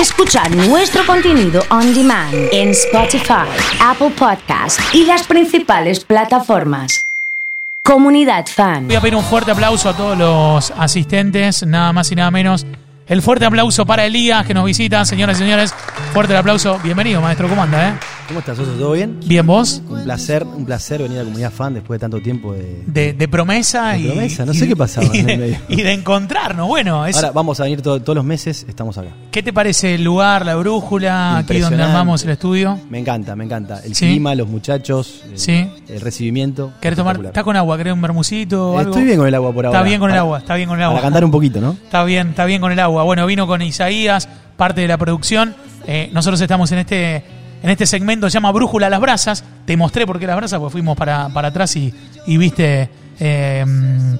escuchar nuestro contenido on demand en Spotify, Apple Podcast y las principales plataformas. Comunidad Fan. Voy a pedir un fuerte aplauso a todos los asistentes, nada más y nada menos. El fuerte aplauso para Elías que nos visita, señoras y señores. Fuerte el aplauso. Bienvenido, maestro. ¿Cómo anda, eh? ¿Cómo estás, Oso? ¿Todo bien? Bien, vos. Un placer, un placer venir a comunidad fan después de tanto tiempo de. De, de promesa De y. promesa, no y- sé qué pasaba Y en el de, medio. y de encontrarnos. Bueno, es- Ahora vamos a venir to- todos los meses, estamos acá. ¿Qué te parece el lugar, la brújula, aquí donde armamos el estudio? Me encanta, me encanta. El Sí. clima, los muchachos, el, Sí. el recibimiento. ¿Querés tomar? espectacular. ¿Está con agua? ¿Querés un bermucito? Estoy bien con el agua por ahora. Está bien con el agua, está bien con el agua. Para cantar un poquito, ¿no? Está bien, está bien con el agua. Bueno, vino con Isaías, parte de la producción. Eh, nosotros estamos en este, en este segmento, se llama Brújula a las Brasas. Te mostré por qué las brasas, porque fuimos para, para atrás y, y viste eh,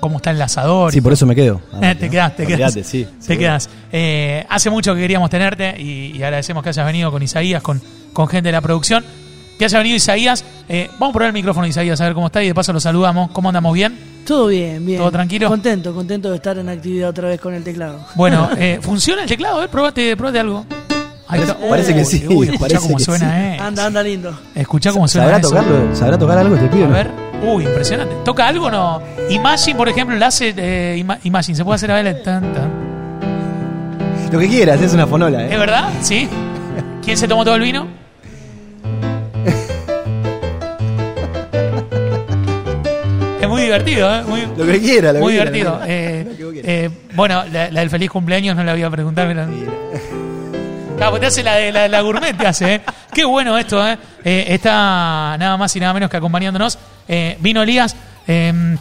cómo está el asador. Sí, por eso me quedo. Eh, te quedas, te quedas. Olvídate, sí. Te seguro. quedas. Eh, hace mucho que queríamos tenerte y, y agradecemos que hayas venido con Isaías, con, con gente de la producción. Que haya venido Isaías. Eh, vamos a poner el micrófono, Isaías, a ver cómo está y de paso lo saludamos. ¿Cómo andamos? ¿Bien? Todo bien, bien. ¿Todo tranquilo? Contento, contento de estar en actividad otra vez con el teclado. Bueno, eh, ¿funciona el teclado? Eh? Probate, probate algo. Ahí Parece- está. parece que sí, Uy, escuchá parece cómo que suena, sí. eh. Anda, anda lindo. Escuchá cómo suena ¿Sabrá eso. tocarlo? ¿Sabrá tocar algo este pibe? A no? ver. Uy, impresionante. ¿Toca algo o no? Imagine, por ejemplo, la hace eh, Ima- Imagine. Se puede hacer a ver tan, tan. Lo que quieras, es una fonola, ¿Es ¿eh? verdad? ¿Sí? ¿Quién se tomó todo el vino? Es muy divertido, ¿eh? Muy, Lo que quiera, lo muy que quiera, divertido. Eh, lo que vos quieras. eh, bueno, la, la del feliz cumpleaños no la voy a preguntar. pero- Claro, pues te hace la de la, la gourmet, te hace, ¿eh? Qué bueno esto, ¿eh? Eh, Está nada más y nada menos que acompañándonos. Eh, vino Elías. eh,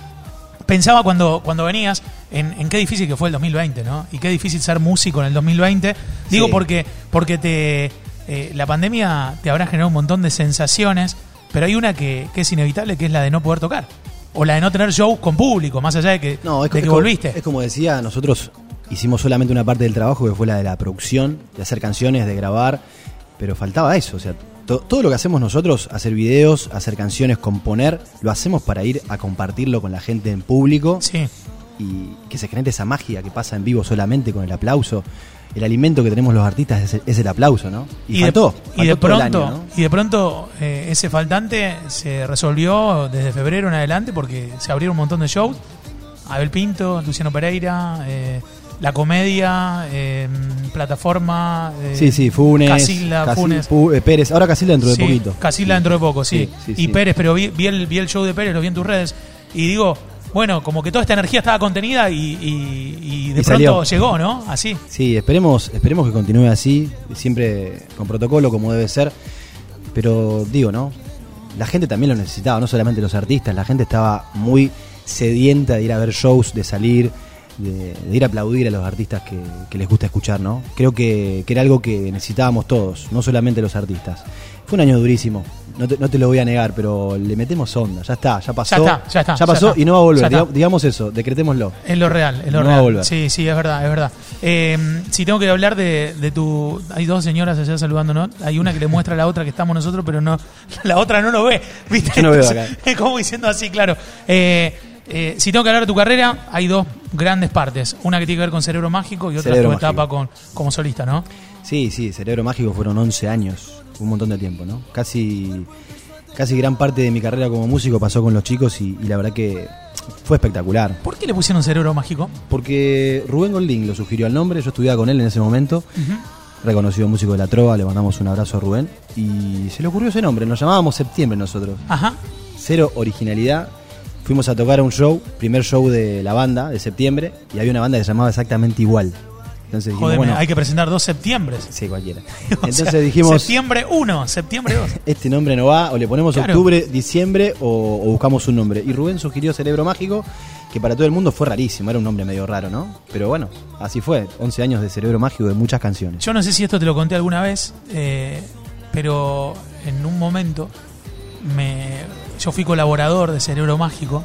pensaba cuando, cuando venías en, en qué difícil que fue el 2020, ¿no? Y qué difícil ser músico en el 2020. Digo Sí. porque, porque te, eh, la pandemia te habrá generado un montón de sensaciones, pero hay una que, que es inevitable, que es la de no poder tocar. O la de no tener shows con público, más allá de que, No, es, de que volviste. Es como decía, nosotros hicimos solamente una parte del trabajo que fue la de la producción, de hacer canciones, de grabar, pero faltaba eso. O sea, to- todo lo que hacemos nosotros, hacer videos, hacer canciones, componer, lo hacemos para ir a compartirlo con la gente en público Sí. y que se genere esa magia que pasa en vivo solamente con el aplauso. El alimento que tenemos los artistas es el, es el aplauso, ¿no? Y, faltó. de, y de faltó todo el pronto, año, ¿no? y de pronto eh, ese faltante se resolvió desde febrero en adelante porque se abrieron un montón de shows. Abel Pinto, Luciano Pereira, eh, La Comedia, eh, Plataforma. eh, Sí, sí, Funes. Casilda, Casil- Funes. Pu- eh, Pérez. Ahora Casilda dentro de Sí, poquito. Casilda dentro de poco, sí. Y. Pérez, pero vi, vi el, vi el show de Pérez, lo vi en tus redes. Y digo, bueno, como que toda esta energía estaba contenida y, y- y de Y pronto salió. llegó, ¿no? Así. Sí, esperemos, esperemos que continúe así, siempre con protocolo como debe ser. Pero digo, ¿no? La gente también lo necesitaba, no solamente los artistas, la gente estaba muy sedienta de ir a ver shows, de salir, de, de ir a aplaudir a los artistas que, que les gusta escuchar, ¿no? Creo que, que era algo que necesitábamos todos, no solamente los artistas. Fue un año durísimo, no te, no te lo voy a negar, pero le metemos onda, ya está, ya pasó. está, ya está, ya pasó está. y no va a volver, Ya diga- digamos eso, decretémoslo. Es lo real, es lo No va a real. volver. Sí, sí, es verdad, es verdad. Eh, si tengo que hablar de, de tu... Hay dos señoras allá saludándonos. Hay una que le muestra a la otra que estamos nosotros, pero no la otra no lo ve. ¿viste? Yo no veo acá. Es como diciendo así, claro. Eh, eh, si tengo que hablar de tu carrera, hay dos grandes partes. Una que tiene que ver con Cerebro Mágico y otra Cerebro tu etapa con, como solista, ¿no? Sí, sí, Cerebro Mágico fueron 11 años, un montón de tiempo, ¿no? Casi, casi gran parte de mi carrera como músico pasó con los chicos y, y la verdad que fue espectacular. ¿Por qué le pusieron Cerebro Mágico? Porque Rubén Goldín lo sugirió al nombre, yo estudiaba con él en ese momento, reconocido músico de la trova, le mandamos un abrazo a Rubén y se le ocurrió ese nombre, nos llamábamos Septiembre nosotros. Ajá. Cero originalidad. Fuimos a tocar a un show, primer show de la banda de septiembre, y había una banda que se llamaba exactamente igual. Entonces dijimos, Joder, bueno, hay que presentar dos septiembre. sí, cualquiera. Entonces sea, dijimos, Septiembre 1, septiembre 2. este nombre no va, o le ponemos Claro. octubre, diciembre, o, o buscamos un nombre. Y Rubén sugirió Cerebro Mágico, que para todo el mundo fue rarísimo, era un nombre medio raro, ¿no? Pero bueno, así fue, 11 años de Cerebro Mágico de muchas canciones. Yo no sé si esto te lo conté alguna vez, eh, pero en un momento me, yo fui colaborador de Cerebro Mágico,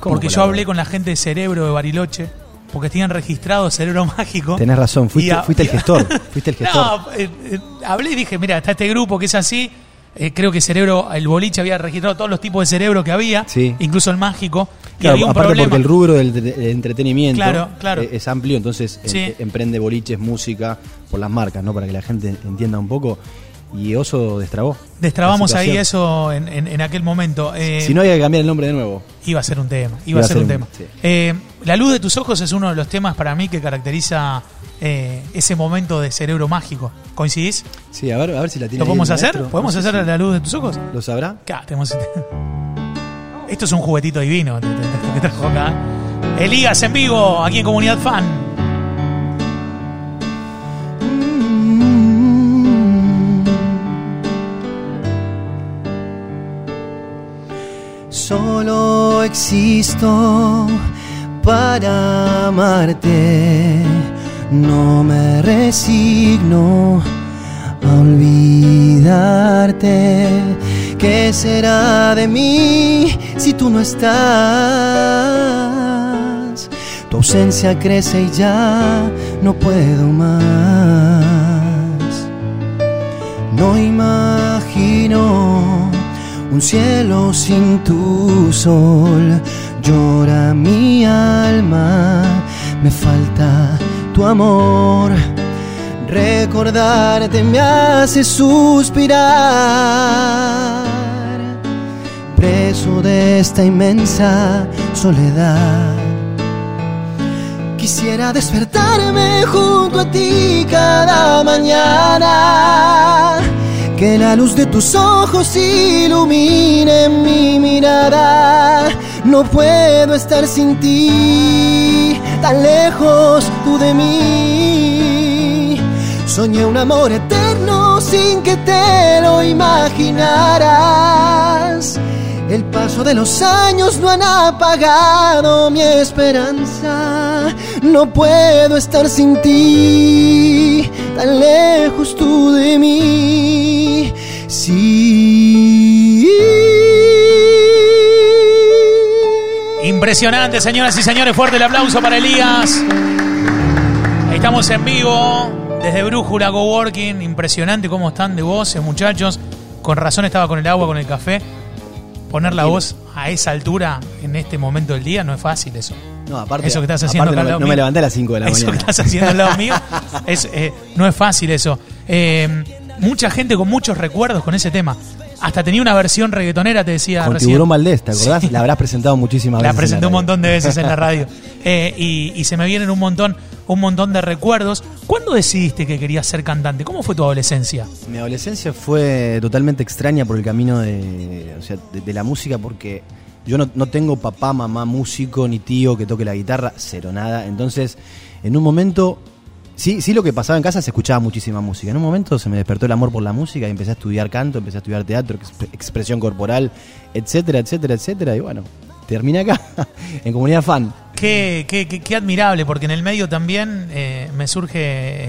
¿Cómo porque yo hablé con la gente de Cerebro de Bariloche, porque tenían registrado Cerebro Mágico. Tenés razón, Y fuiste, a- fuiste el gestor, fuiste el gestor. No, eh, eh, hablé y dije, mira, está este grupo que es así, eh, creo que cerebro, el boliche había registrado todos los tipos de cerebro que había, Sí. incluso el mágico. y Claro, había un aparte problema. porque el rubro del, del entretenimiento Claro, claro. eh, es amplio, entonces Sí. em- emprende boliches, música, por las marcas, ¿no? Para que la gente entienda un poco. Y Oso destrabó. Destrabamos ahí eso en, en- en aquel momento. Eh, Si no, hay que cambiar el nombre de nuevo. Iba a ser un tema, iba, a ser un tema. sí. Eh, la luz de tus ojos es uno de los temas para mí que caracteriza eh, ese momento de cerebro mágico. ¿Coincidís? Sí, a ver, a ver si la tiene. ¿Lo podemos hacer? maestro. ¿Podemos No sé hacer si la luz de tus ojos? ¿Lo sabrá? Tenemos este- Esto es un juguetito divino que trajo acá. Elías en vivo, aquí en Comunidad Fan. Solo existo para amarte. No me resigno a olvidarte. ¿Qué será de mí si tú no estás? Tu ausencia crece y ya no puedo más. No imagino un cielo sin tu sol. Llora mi alma, me falta tu amor. Recordarte me hace suspirar. Preso de esta inmensa soledad. Quisiera despertarme junto a ti cada mañana. Que la luz de tus ojos ilumine mi mirada. No puedo estar sin ti, tan lejos tú de mí. Soñé un amor eterno sin que te lo imaginaras. El paso de los años no han apagado mi esperanza. No puedo estar sin ti, tan lejos tú de mí. Sí. Impresionante, señoras y señores. Fuerte el aplauso para Elías. Estamos en vivo desde Brújula Coworking. Impresionante cómo están de voces, muchachos. Con razón estaba con el agua, con el café. Poner la voz a esa altura en este momento del día no es fácil eso. No, aparte, Eso que estás haciendo al no, lado me- no mío. me levanté a las 5 de la Eso que mañana. estás haciendo al lado mío es, eh, no es fácil eso. Eh, mucha gente con muchos recuerdos con ese tema. Hasta tenía una versión reggaetonera, te decía Con recién. Tiburón Valdés, ¿te acordás? La habrás presentado muchísimas La veces. en presenté un montón de veces en la radio. Eh, y, y se me vienen un montón, un montón de recuerdos. ¿Cuándo decidiste que querías ser cantante? ¿Cómo fue tu adolescencia? Mi adolescencia fue totalmente extraña por el camino de, o sea, de, de la música porque yo no, no tengo papá, mamá, músico, ni tío que toque la guitarra, cero nada. Entonces, en un momento, sí, sí lo que pasaba en casa se escuchaba muchísima música. En un momento se me despertó el amor por la música y empecé a estudiar canto, empecé a estudiar teatro, exp- expresión corporal, etcétera, etcétera, etcétera. Y bueno, terminé acá, en comunidad fan. Qué, qué, qué- qué admirable, porque en el medio también eh, me surge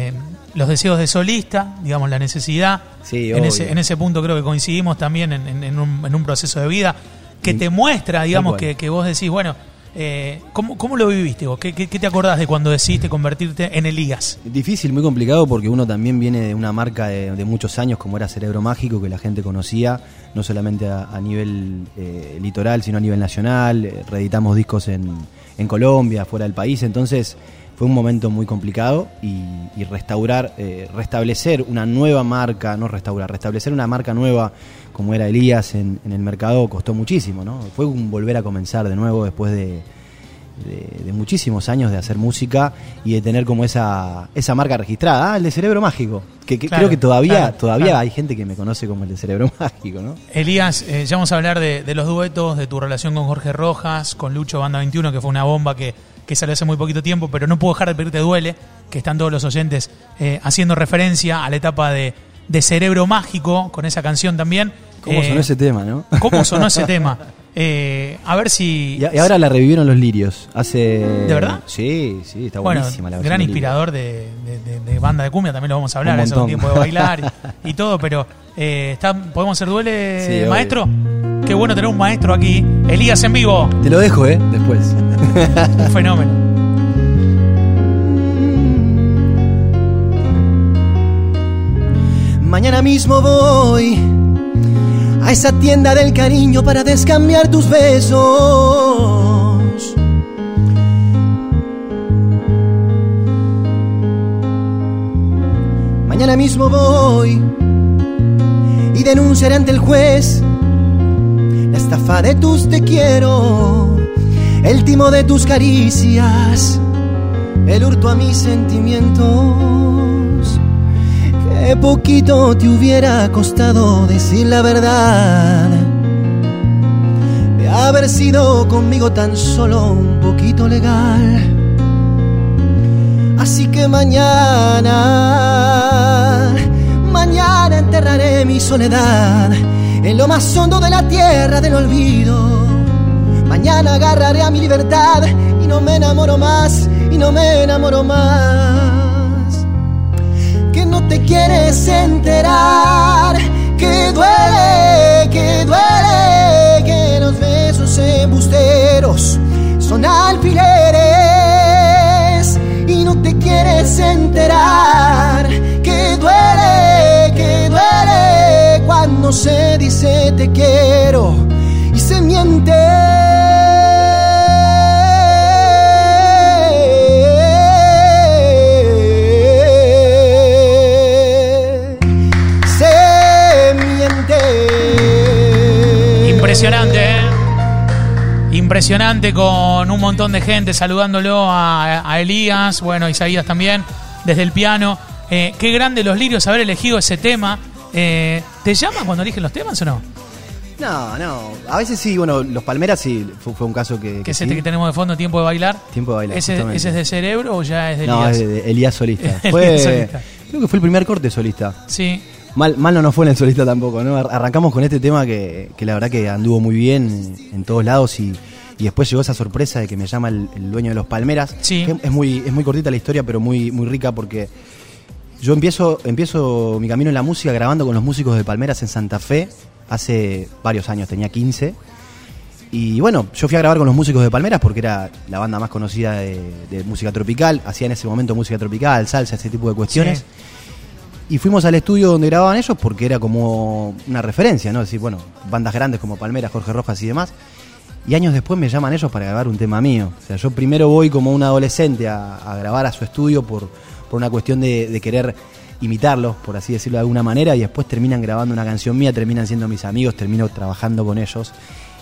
eh, los deseos de solista, digamos, la necesidad. Sí, en, ese, en ese punto creo que coincidimos también en, en- en un, en un proceso de vida que te muestra, digamos, que, que vos decís, bueno, eh, ¿cómo, cómo lo viviste vos? ¿Qué, qué, qué te acordás de cuando decidiste convertirte en Elías? Difícil, muy complicado porque uno también viene de una marca de, de muchos años como era Cerebro Mágico, que la gente conocía, no solamente a, a nivel eh, litoral, sino a nivel nacional. Eh, reeditamos discos en, en Colombia, fuera del país, entonces fue un momento muy complicado y, y restaurar, eh, restablecer una nueva marca, no restaurar, restablecer una marca nueva como era Elías en, en el mercado costó muchísimo, ¿no? Fue un volver a comenzar de nuevo después de, de, de muchísimos años de hacer música y de tener como esa, esa marca registrada, ah, el de Cerebro Mágico, que, que Claro, creo que todavía, claro, todavía claro. hay gente que me conoce como el de Cerebro Mágico, ¿no? Elías, eh, ya vamos a hablar de, de los duetos, de tu relación con Jorge Rojas, con Lucho Banda 21, que fue una bomba que, que salió hace muy poquito tiempo, pero no puedo dejar de pedirte duele, que están todos los oyentes eh, haciendo referencia a la etapa de, de Cerebro Mágico, con esa canción también. ¿Cómo Eh, sonó ese tema, no? ¿Cómo sonó ese tema? Eh, a ver si... Y, ahora la revivieron los lirios. Hace. ¿De verdad? Sí, sí, está Bueno, buenísima la gran inspirador de, de- banda de cumbia, también lo vamos a hablar, eso tiempo de bailar y, y todo, pero eh, está, ¿podemos hacer duele, Sí, obvio. Qué bueno tener un maestro aquí. Elías en vivo, Te lo dejo, ¿eh? Después. un fenómeno. Mañana mismo voy a esa tienda del cariño para descambiar tus besos. Mañana mismo voy y denunciaré ante el juez estafa de tus te quiero, el timo de tus caricias, el hurto a mis sentimientos. Qué poquito te hubiera costado decir la verdad. De haber sido conmigo tan solo un poquito legal. Así que mañana, mañana enterraré mi soledad en lo más hondo de la tierra del olvido. Mañana agarraré a mi libertad y no me enamoro más, y no me enamoro más. Que no te quieres enterar, que duele, que duele, que los besos embusteros son alfileres y no te quieres enterar, cuando se dice te quiero y se miente. Se miente. Impresionante, ¿eh? Impresionante con un montón de gente saludándolo a, a Elías, bueno, Isaías también, desde el piano. Eh, qué grande los lirios haber elegido ese tema. Eh, ¿Te llama cuando eligen los temas o no? No, no. A veces sí, bueno, los Palmeras sí, fue, fue un caso que. ¿Qué es sí. este que tenemos de fondo, Tiempo de Bailar? Tiempo de bailar. ¿Ese, ese es de Cerebro o ya es de No, Elías? es de, Elías Solista. Fue, Solista. Creo que fue el primer corte solista. Sí, Mal, mal no nos fue en el solista tampoco, ¿no? Ar- Arrancamos con este tema que, que la verdad que anduvo muy bien en, en todos lados y, y después llegó esa sorpresa de que me llama el, el dueño de los Palmeras. Sí. Que es muy, es muy cortita la historia, pero muy, muy rica porque yo empiezo, empiezo mi camino en la música grabando con los músicos de Palmeras en Santa Fe hace varios años, tenía 15. Y bueno, yo fui a grabar con los músicos de Palmeras porque era la banda más conocida de, música tropical. Hacía en ese momento música tropical, salsa, ese tipo de cuestiones. Y fuimos al estudio donde grababan ellos porque era como una referencia, ¿no? Es decir, bueno, bandas grandes como Palmeras, Jorge Rojas y demás. Y años después me llaman ellos para grabar un tema mío. O sea, yo primero voy como un adolescente a grabar a su estudio por, por una cuestión de, de querer imitarlos, por así decirlo de alguna manera, y después terminan grabando una canción mía, terminan siendo mis amigos, termino trabajando con ellos.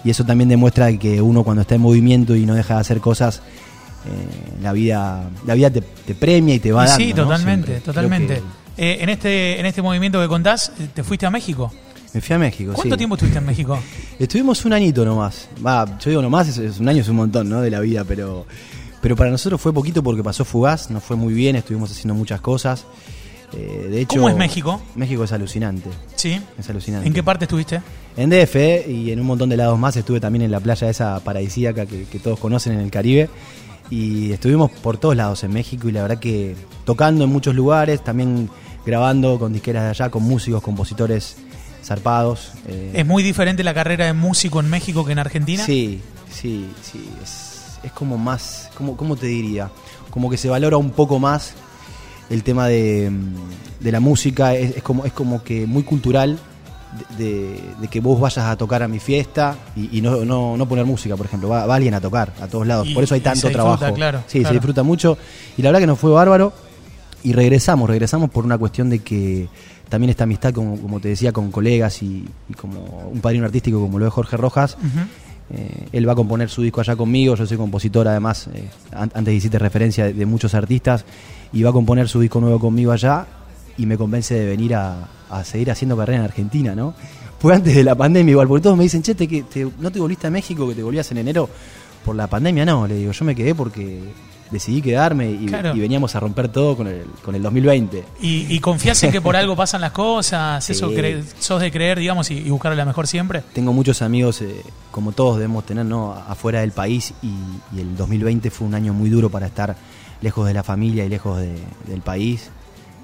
Y eso también demuestra que uno cuando está en movimiento y no deja de hacer cosas, eh, la vida, la vida te, te premia y te va dando. sí, totalmente, totalmente. que- Eh, en, este, en este movimiento que contás, eh, ¿te fuiste a México? Me fui a México. ¿Cuánto sí. tiempo estuviste en México? Estuvimos un añito nomás. Va, yo digo nomás, es, es un año es un montón, ¿no? De la vida, pero, pero para nosotros fue poquito porque pasó fugaz, nos fue muy bien, estuvimos haciendo muchas cosas. Eh, de hecho, ¿Cómo es México? México es alucinante. Sí. Es alucinante. ¿En qué parte estuviste? En DF eh, y en un montón de lados más. Estuve también en la playa esa paradisíaca que, que todos conocen en el Caribe. Y estuvimos por todos lados en México y la verdad que tocando en muchos lugares, también grabando con disqueras de allá, con músicos, compositores zarpados. eh, ¿Es muy diferente la carrera de músico en México que en Argentina? Sí, sí, sí. Es, es como más, como, ¿cómo te diría? Como que se valora un poco más el tema de, de la música. Es, es como, es como que muy cultural de, de- de que vos vayas a tocar a mi fiesta y, y no, no, no poner música, por ejemplo. Va, va alguien a tocar a todos lados. Y- por eso hay y tanto se disfruta, trabajo. claro, sí, claro. se disfruta mucho. Y la verdad que nos fue bárbaro. Y regresamos, regresamos por una cuestión de que también esta amistad, como, como te decía, con colegas y, y como un padrino artístico como lo de Jorge Rojas. Eh, él va a componer su disco allá conmigo, yo soy compositor además, eh, an- antes hiciste referencia de, muchos artistas, y va a componer su disco nuevo conmigo allá y me convence de venir a, a seguir haciendo carrera en Argentina, ¿no? Fue antes de la pandemia igual, porque todos me dicen, che, te- ¿no te volviste a México que te volvías en enero por la pandemia? No, le digo, yo me quedé porque decidí quedarme y, Claro. y veníamos a romper todo con el, con el 2020. ¿Y, y confías en que por algo pasan las cosas? ¿Eso Sí. sos de creer, digamos, y, y buscar la mejor siempre? Tengo muchos amigos, eh, como todos debemos tener, ¿no? afuera del país y, y el 2020 fue un año muy duro para estar lejos de la familia y lejos de- del país,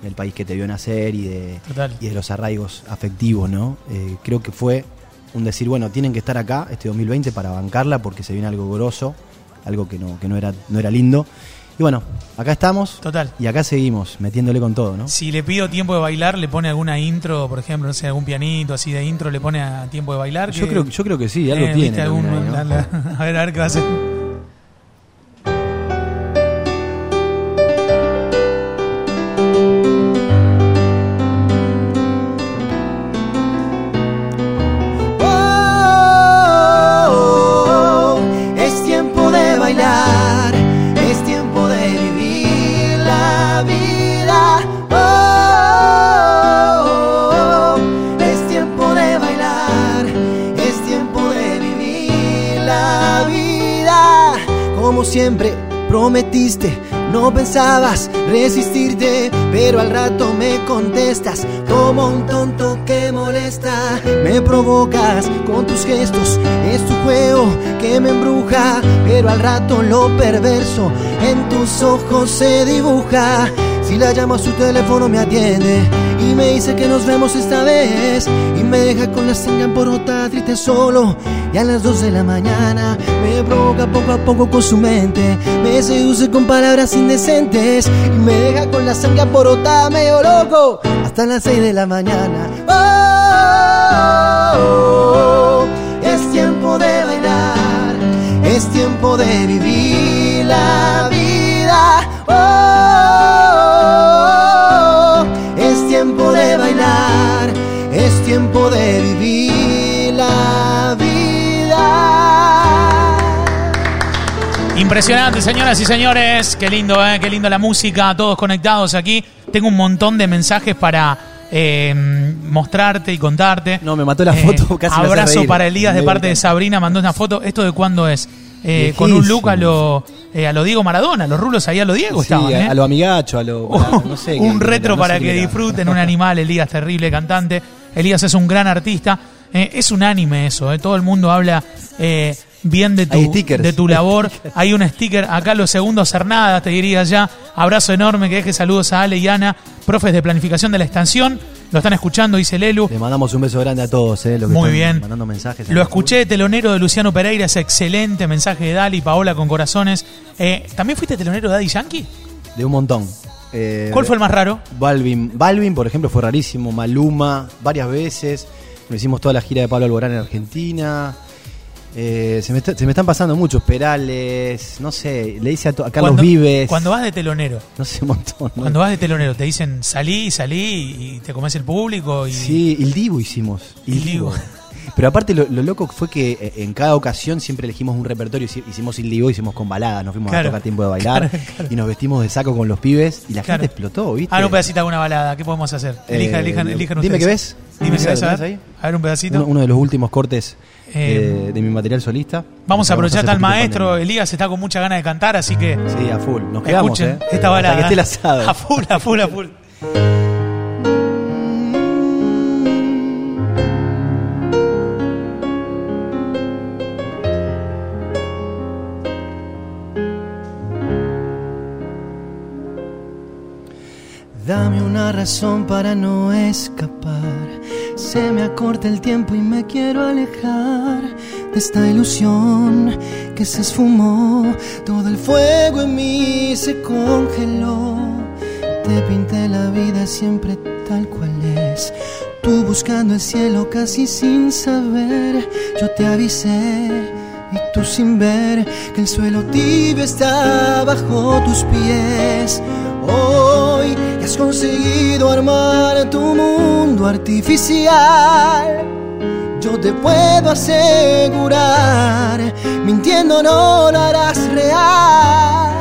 del país que te vio nacer y de, Total. y de los arraigos afectivos, ¿no? Eh, creo que fue un decir, bueno, tienen que estar acá este 2020 para bancarla porque se viene algo grosso, algo que no, que no, era, no era lindo. Y bueno, acá estamos. Total. Y acá seguimos, metiéndole con todo, ¿no? Si le pido tiempo de bailar, le pone alguna intro, por ejemplo, no sé, algún pianito así de intro, le pone a tiempo de bailar. Yo que- creo, yo creo que sí, algo Eh, tiene. ¿viste algún- también ahí, ¿no? dale, a ver, a ver qué va a hacer. Como siempre prometiste, no pensabas resistirte, pero al rato me contestas como un tonto que molesta. Me provocas con tus gestos, es tu juego que me embruja, pero al rato lo perverso en tus ojos se dibuja. Si la llamo a su teléfono me atiende y me dice que nos vemos esta vez. Y me deja con la sangre por triste solo. Y a las 2 de la mañana me provoca poco a poco con su mente. Me seduce con palabras indecentes y me deja con la sangre por medio loco. Hasta las 6 de la mañana. Oh, es tiempo de bailar es tiempo de vivir de vivir la vida. Impresionante, señoras y señores. Qué lindo, ¿eh? Qué lindo la música. Todos conectados aquí. Tengo un montón de mensajes para eh, mostrarte y contarte. No, me mató la Eh, foto, casi Abrazo para Elías de parte de. Sabrina. Mandó una foto. ¿Esto de cuándo es? Eh, con un look a lo, eh, a lo Diego Maradona. Los rulos ahí a lo Diego Sí, estaban. a, ¿eh? a lo amigacho, a lo. no sé, un retro no para que disfruten, un animal, Elías, terrible cantante. Elías es un gran artista. Eh, es un anime eso, eh. todo el mundo habla eh, bien de tu, de tu labor. Hay un sticker acá, los segundos Cernadas, te diría ya. Abrazo enorme, que deje saludos a Ale y Ana, profes de planificación de la estación. Lo están escuchando, dice Lelu. Le mandamos un beso grande a todos, ¿eh? Los que Muy bien. Mandando mensajes. Lo escuché de telonero de Luciano Pereira, es excelente mensaje de Dali, Paola con corazones. Eh, ¿También fuiste telonero de Daddy Yankee? De un montón. Eh, ¿Cuál fue el más raro? Balvin. Balvin, por ejemplo, fue rarísimo. Maluma, varias veces. Nos hicimos toda la gira de Pablo Alborán en Argentina. Eh, se, me está- se me están pasando muchos. Perales, no sé. Le hice a, a Carlos Cuando- Vives. Cuando vas de telonero, No sé, un montón. ¿no? Cuando vas de telonero, te dicen salí, salí y te comes el público y Sí, Il Divo hicimos. Divo. Divo. Pero aparte lo, lo loco fue que eh, en cada ocasión siempre elegimos un repertorio. Hici- Hicimos Il Divo, hicimos con baladas, nos fuimos Claro. a tocar tiempo de bailar Claro, claro. y nos vestimos de saco con los pibes y la gente explotó, ¿viste? Ah, un pedacito de alguna balada, ¿qué podemos hacer? Elija, Eh, elijan, elijan dime ustedes. qué ves. Dime qué ves, a ¿Tenés ver. ahí? A ver un pedacito. Uno, uno de los últimos cortes Eh, eh, de mi material solista. Vamos a aprovechar hace al poquito maestro, pandemia. Elías está con mucha ganas de cantar, así que Sí, a full. Nos quedamos, escuchen ¿eh? esta balada. Hasta que esté el asado. A full, a full, a full. Una razón para no escapar. Se me acorta el tiempo y me quiero alejar de esta ilusión que se esfumó. Todo el fuego en mí se congeló. Te pinté la vida siempre tal cual es. Tú buscando el cielo casi sin saber. Yo te avisé y tú sin ver que el suelo tibio está bajo tus pies. Hoy has conseguido armar tu mundo artificial. Yo te puedo asegurar, mintiendo no lo harás real.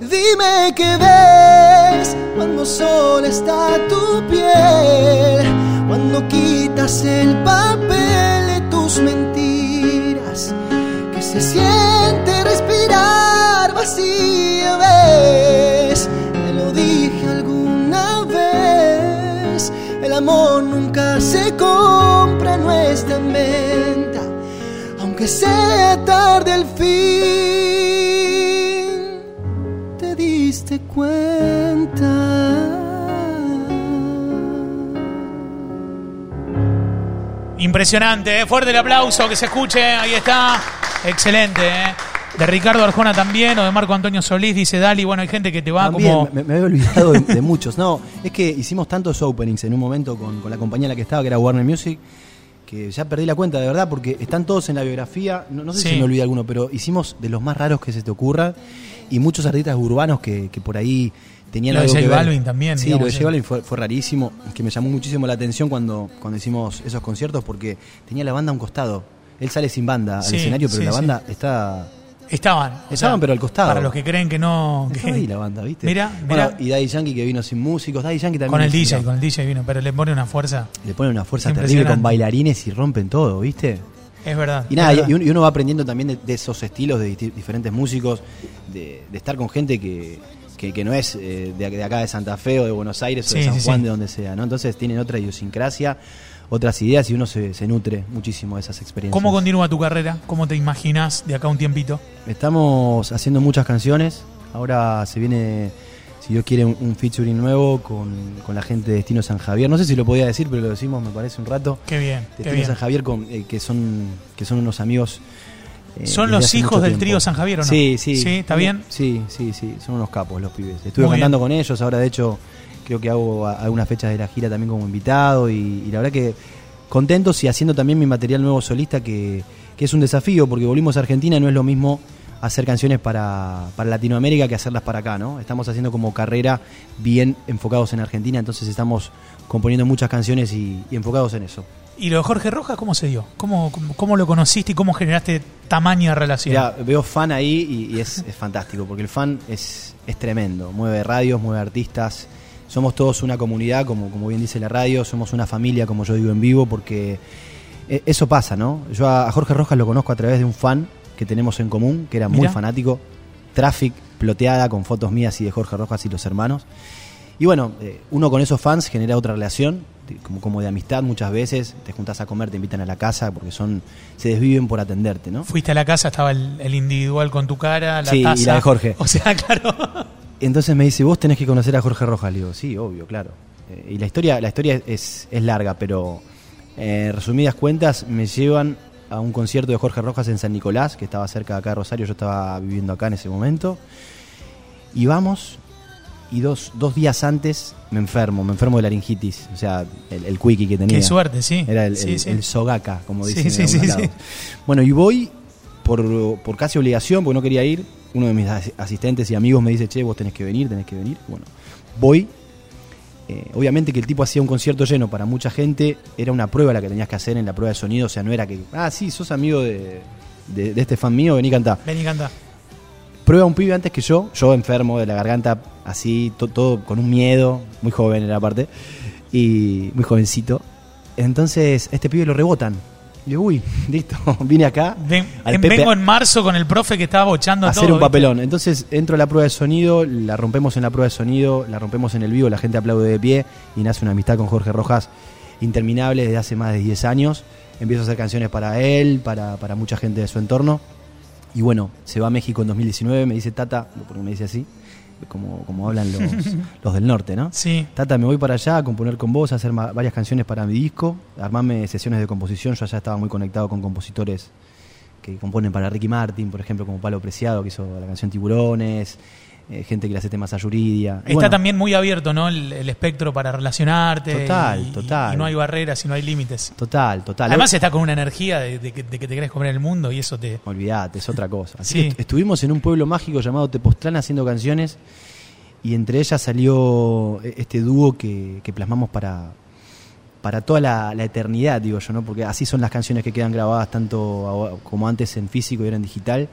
Dime qué ves cuando solo está tu piel, cuando quitas el papel de tus mentiras, que se siente respirar vacía ves. Amor nunca se compra, no está en venta, aunque sea tarde al fin te diste cuenta. Impresionante, ¿eh? fuerte el aplauso, que se escuche, ahí está. Excelente, ¿eh? De Ricardo Arjona también, o de Marco Antonio Solís, dice Dali. Bueno, hay gente que te va También, como. me, me había olvidado de, de muchos. No, es que hicimos tantos openings en un momento con, con la compañía en la que estaba, que era Warner Music, que ya perdí la cuenta de verdad, porque están todos en la biografía. No, no sé Sí. si me olvidé alguno, pero hicimos de los más raros que se te ocurra y muchos artistas urbanos que, que por ahí tenían Lo de algo J que ver. Balvin también, Sí, lo de. J Balvin fue, fue rarísimo, que me llamó muchísimo la atención cuando, cuando hicimos esos conciertos, porque tenía la banda a un costado. Él sale sin banda Sí, al escenario, pero sí, la banda está Estaban. o Estaban, pero al costado. Para los que creen que no. Que- ahí la banda, ¿viste? Mira, Bueno, y Daddy Yankee que vino sin músicos. Daddy Yankee también. Con el DJ, con el DJ vino, pero le pone una fuerza. Le ponen una fuerza terrible con bailarines y rompen todo, ¿viste? Es verdad. Y nada, y, verdad. y uno, va aprendiendo también de, de esos estilos de diferentes músicos, de, de estar con gente que, que, que no es eh, de, de acá de Santa Fe o de Buenos Aires o de San sí, Juan, sí. de donde sea, ¿no? Entonces tienen otra idiosincrasia, otras ideas y uno se, se nutre muchísimo de esas experiencias. ¿Cómo continúa tu carrera? ¿Cómo te imaginas de acá un tiempito? Estamos haciendo muchas canciones. Ahora se viene, si Dios quiere, un, un featuring nuevo con, con la gente de Destino San Javier. No sé si lo podía decir, pero lo decimos, me parece, un rato. Qué bien, qué Destino bien. San Javier, con, eh, que, son, que son unos amigos. eh, ¿Son los hijos del trío San Javier o no? Sí, sí. ¿Sí? ¿Está bien? Sí, sí, sí. Son unos capos los pibes. Estuve Muy cantando bien. con ellos. Ahora, de hecho, creo que hago algunas fechas de la gira también como invitado. Y, y la verdad que contentos y haciendo también mi material nuevo solista, que, que es un desafío, porque volvimos a Argentina, no es lo mismo hacer canciones para, para Latinoamérica que hacerlas para acá, ¿no? Estamos haciendo como carrera bien enfocados en Argentina, entonces estamos componiendo muchas canciones y, y enfocados en eso. ¿Y lo de Jorge Rojas cómo se dio? ¿Cómo, cómo, cómo lo conociste y cómo generaste tamaña relación? Veo fan ahí y, y es, es fantástico, porque el fan es, es tremendo, mueve radios, mueve artistas, somos todos una comunidad, como, como bien dice la radio, somos una familia, como yo digo en vivo, porque eh, eso pasa, ¿no? Yo a, Jorge Rojas lo conozco a través de un fan que tenemos en común, que era muy Mirá. fanático, Traffic, ploteada con fotos mías y de Jorge Rojas y los hermanos. Y bueno, eh, uno con esos fans genera otra relación, como, como de amistad muchas veces, te juntas a comer, te invitan a la casa, porque son se desviven por atenderte, ¿no? Fuiste a la casa, estaba el, el individual con tu cara, la Sí, y la de Jorge. O sea, claro. Entonces me dice, vos tenés que conocer a Jorge Rojas. Le digo, sí, obvio, claro. Eh, y la historia, la historia es, es larga, pero eh, resumidas cuentas, me llevan a un concierto de Jorge Rojas en San Nicolás, que estaba cerca de acá de Rosario, yo estaba viviendo acá en ese momento. Y vamos, y dos, dos días antes me enfermo, me enfermo de laringitis, o sea, el, el quickie que tenía. Qué suerte, sí. Era el, Sí, el- sí. el sogaca, como dicen sí, en. Bueno, y voy por, por casi obligación, porque no quería ir. Uno de mis as- asistentes y amigos me dice, che, vos tenés que venir, tenés que venir. Bueno, voy. Eh, obviamente que el tipo hacía un concierto lleno para mucha gente, era una prueba la que tenías que hacer en la prueba de sonido, o sea, no era que, ah, sí, sos amigo de, de- de este fan mío, vení cantá. Vení, canta. Prueba un pibe antes que yo, yo enfermo de la garganta, así, to- todo con un miedo, muy joven era aparte, y muy jovencito. Entonces, este pibe lo rebotan. Y yo, uy, listo, vine acá Ven- al en- Pepe vengo en marzo con el profe que estaba bochando a todo. hacer un ¿viste? papelón. Entonces entro a la prueba de sonido, la rompemos en la prueba de sonido, la rompemos en el vivo, la gente aplaude de pie y nace una amistad con Jorge Rojas interminable desde hace más de 10 años. Empiezo a hacer canciones para él, para, para mucha gente de su entorno. Y bueno, se va a México en 2019, me dice Tata, porque me dice así, como, como hablan los, los del norte, ¿no? Sí. Tata, me voy para allá a componer con vos, a hacer varias canciones para mi disco, armarme sesiones de composición. Yo allá estaba muy conectado con compositores que componen para Ricky Martin, por ejemplo, como Palo Preciado, que hizo la canción Tiburones, eh, gente que le hace temas a Yuridia. Está bueno, también muy abierto, ¿no? El, el espectro para relacionarte. Total, y- total. Y no hay barreras y no hay límites. Total, total. Además está con una energía de, de que, de que te querés comer el mundo y eso te... Olvídate, es otra cosa. Así Sí. que est- estuvimos en un pueblo mágico llamado Tepoztlán haciendo canciones y entre ellas salió e- este dúo que, que plasmamos para, para toda la, la eternidad, digo yo, ¿no? Porque así son las canciones que quedan grabadas tanto como antes en físico y ahora en digital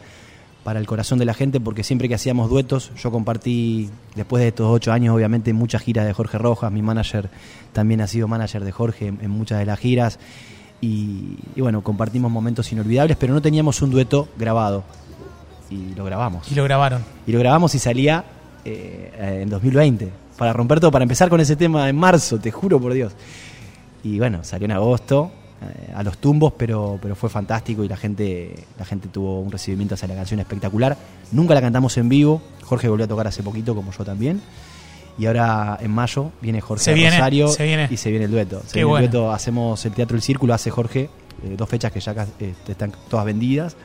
para el corazón de la gente, porque siempre que hacíamos duetos, yo compartí, después de estos ocho años, obviamente, muchas giras de Jorge Rojas, mi manager también ha sido manager de Jorge en, en muchas de las giras, y, y bueno, compartimos momentos inolvidables, pero no teníamos un dueto grabado, y lo grabamos. Y lo grabaron. Y lo grabamos y salía eh, en 2020, para romper todo, para empezar con ese tema en marzo, te juro por Dios. Y bueno, salió en agosto, eh, a los tumbos, pero, pero fue fantástico y la gente, la gente tuvo un recibimiento hacia la canción espectacular. Nunca la cantamos en vivo, Jorge volvió a tocar hace poquito, como yo también. Y ahora en mayo viene Jorge Se viene, Rosario se viene. y se viene el dueto. Se Qué viene bueno. el dueto, hacemos el Teatro El Círculo, hace Jorge, eh, dos fechas que ya eh, están todas vendidas.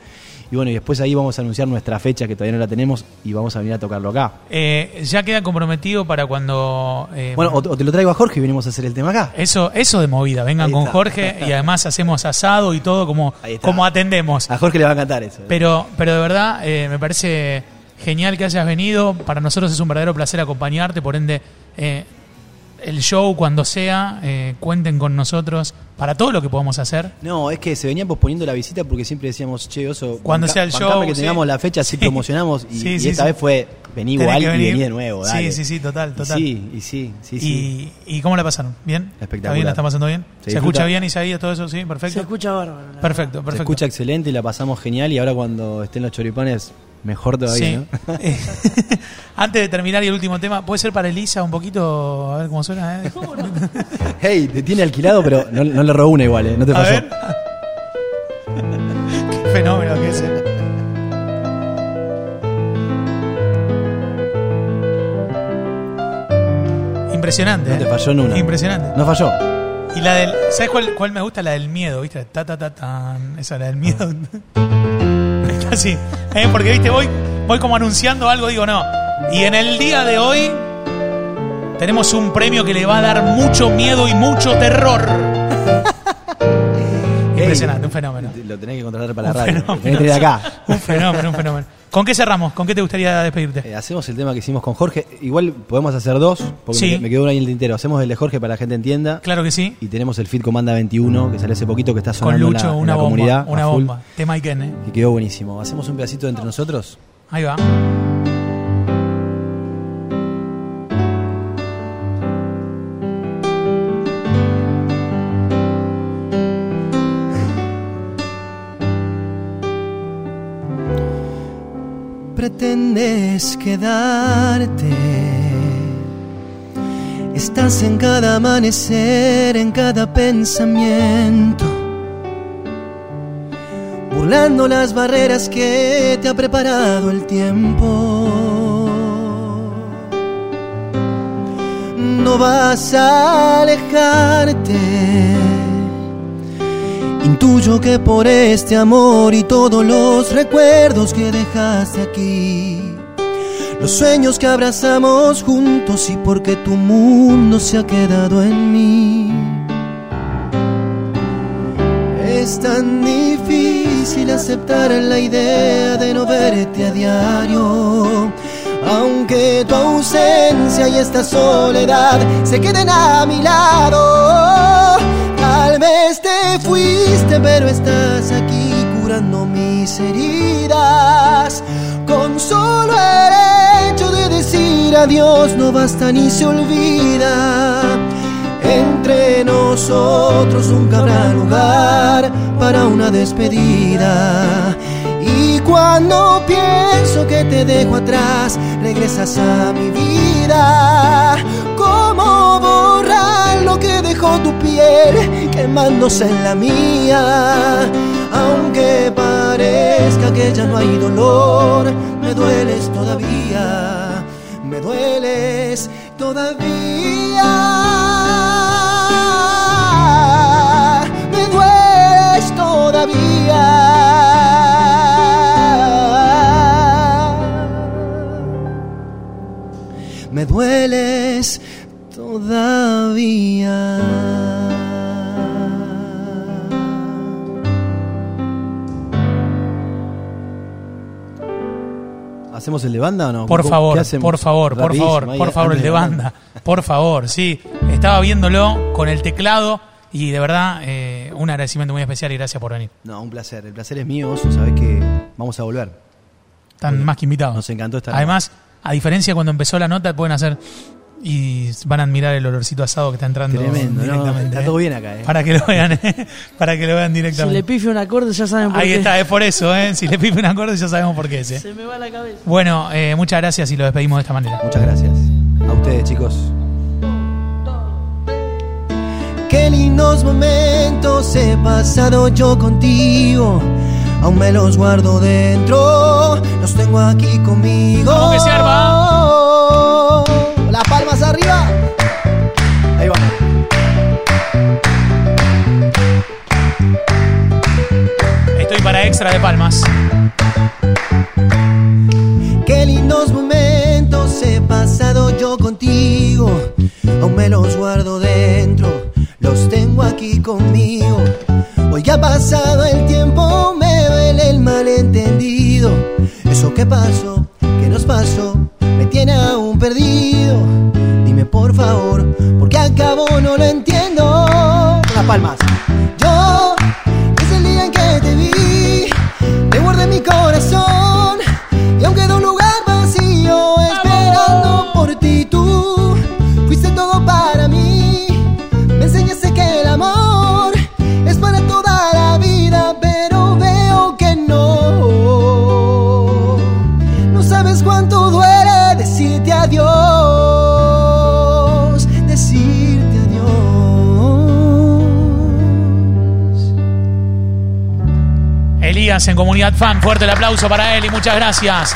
Y bueno, y después ahí vamos a anunciar nuestra fecha, que todavía no la tenemos, y vamos a venir a tocarlo acá. Eh, ya queda comprometido para cuando. eh, Bueno, o, o te lo traigo a Jorge y venimos a hacer el tema acá. eso, eso de movida, vengan Ahí con está. Jorge y además hacemos asado y todo como, como atendemos. A Jorge le va a encantar eso. Pero, pero de verdad, eh, me parece genial que hayas venido. Para nosotros es un verdadero placer acompañarte. Por ende, eh, el show, cuando sea, eh, cuenten con nosotros para todo lo que podamos hacer. No, es que se venía posponiendo la visita porque siempre decíamos, che, oso, Cuando sea el show, que sí. tengamos la fecha, así Sí. promocionamos. Y, Sí, y sí, esta sí. vez fue, vení igual y vení de nuevo. Sí, dale. sí, sí, total, Y total. sí, y sí, sí, sí. ¿Y, ¿Y cómo la pasaron? ¿Bien? ¿Está Espectacular. bien? ¿La está pasando bien? Se ¿Se, escucha bien, Isaías, todo eso? ¿Sí? Se ¿Perfecto? escucha bárbaro. la Perfecto, Se perfecto. escucha excelente y la pasamos genial. Y ahora cuando estén los choripanes, mejor todavía, Sí. ¿no? Antes de terminar y el último tema, ¿puede ser para Elisa un poquito? A ver cómo suena. eh? hey, te tiene alquilado, pero no, no le robó una igual, ¿eh? No te pasó. Qué fenómeno que es. eh. Impresionante. No te eh. falló en una. Impresionante. No falló. Y la del. ¿Sabes cuál, cuál me gusta? La del miedo, ¿viste? Ta, ta, ta, tan. Esa, la del miedo. Así. ¿eh? Porque, ¿viste? Voy, voy como anunciando algo, digo, no. Y en el día de hoy. Tenemos un premio que le va a dar mucho miedo y mucho terror. Impresionante, un fenómeno. Lo tenés que contratar para la radio. fenómeno. Tenés que traer acá. Un fenómeno, un fenómeno. ¿Con qué cerramos? ¿Con qué te gustaría despedirte? Eh, hacemos el tema que hicimos con Jorge. Igual podemos hacer dos, porque Sí. me, me quedó uno ahí en el tintero. Hacemos el de Jorge para que la gente entienda. Claro que sí. Y tenemos el Fit Comanda 21, que salió hace poquito, que está Con sonando en la, en una la bomba. comunidad. Una bomba. Tema Iken, ¿eh? Y quedó buenísimo. ¿Hacemos un pedacito entre nosotros? Ahí va. Quedarte. Estás en cada amanecer, en cada pensamiento, burlando las barreras que te ha preparado el tiempo. No vas a alejarte. Intuyo que por este amor y todos los recuerdos que dejaste aquí, los sueños que abrazamos juntos y porque tu mundo se ha quedado en mí. Es tan difícil aceptar la idea de no verte a diario. Aunque tu ausencia y esta soledad se queden a mi lado. Te fuiste, pero estás aquí curando mis heridas. Con solo el hecho de decir adiós no basta ni se olvida. Entre nosotros nunca habrá lugar para una despedida. Y cuando pienso que te dejo atrás, regresas a mi vida. ¿Cómo borrar lo que dejó tu piel quemándose en la mía? Aunque parezca que ya no hay dolor, me dueles todavía, me dueles todavía, me dueles todavía, me dueles todavía. ¿Hacemos el de banda o no? Por ¿Qué favor, por favor, por favor, ahí, por favor, el de banda. Por favor, sí. Estaba viéndolo con el teclado y de verdad eh, un agradecimiento muy especial y gracias por venir. No, un placer. El placer es mío, Oso. Sabés que vamos a volver. Están más que invitados. Nos encantó estar Además, a diferencia de cuando empezó la nota, pueden hacer y van a admirar el olorcito asado que está entrando Tremendo, ¿no? directamente. Está ¿eh? todo bien acá, ¿eh? Para que lo vean, ¿eh? para que lo vean Si directamente. le pifio un acorde ya saben por Ahí qué. está, es por eso, ¿eh? Si le pipe un acorde ya sabemos por qué es. ¿eh? Se me va la cabeza. Bueno, eh, muchas gracias y lo despedimos de esta manera. Muchas gracias. A ustedes, chicos. Qué lindos momentos he pasado yo contigo. Aún me los guardo dentro, los tengo aquí conmigo. Vamos que se Las arriba. Ahí va. Estoy para extra de palmas. lindos momentos he pasado yo contigo. Aún me los guardo dentro, los tengo aquí conmigo. Hoy que ha pasado el tiempo, me duele el malentendido. Eso que pasó, que nos pasó, me tiene aún perdido. Por favor, ¿por qué acabó? No lo entiendo. Unas palmas. Yo, en Comunidad Fan, fuerte el aplauso para él y muchas gracias.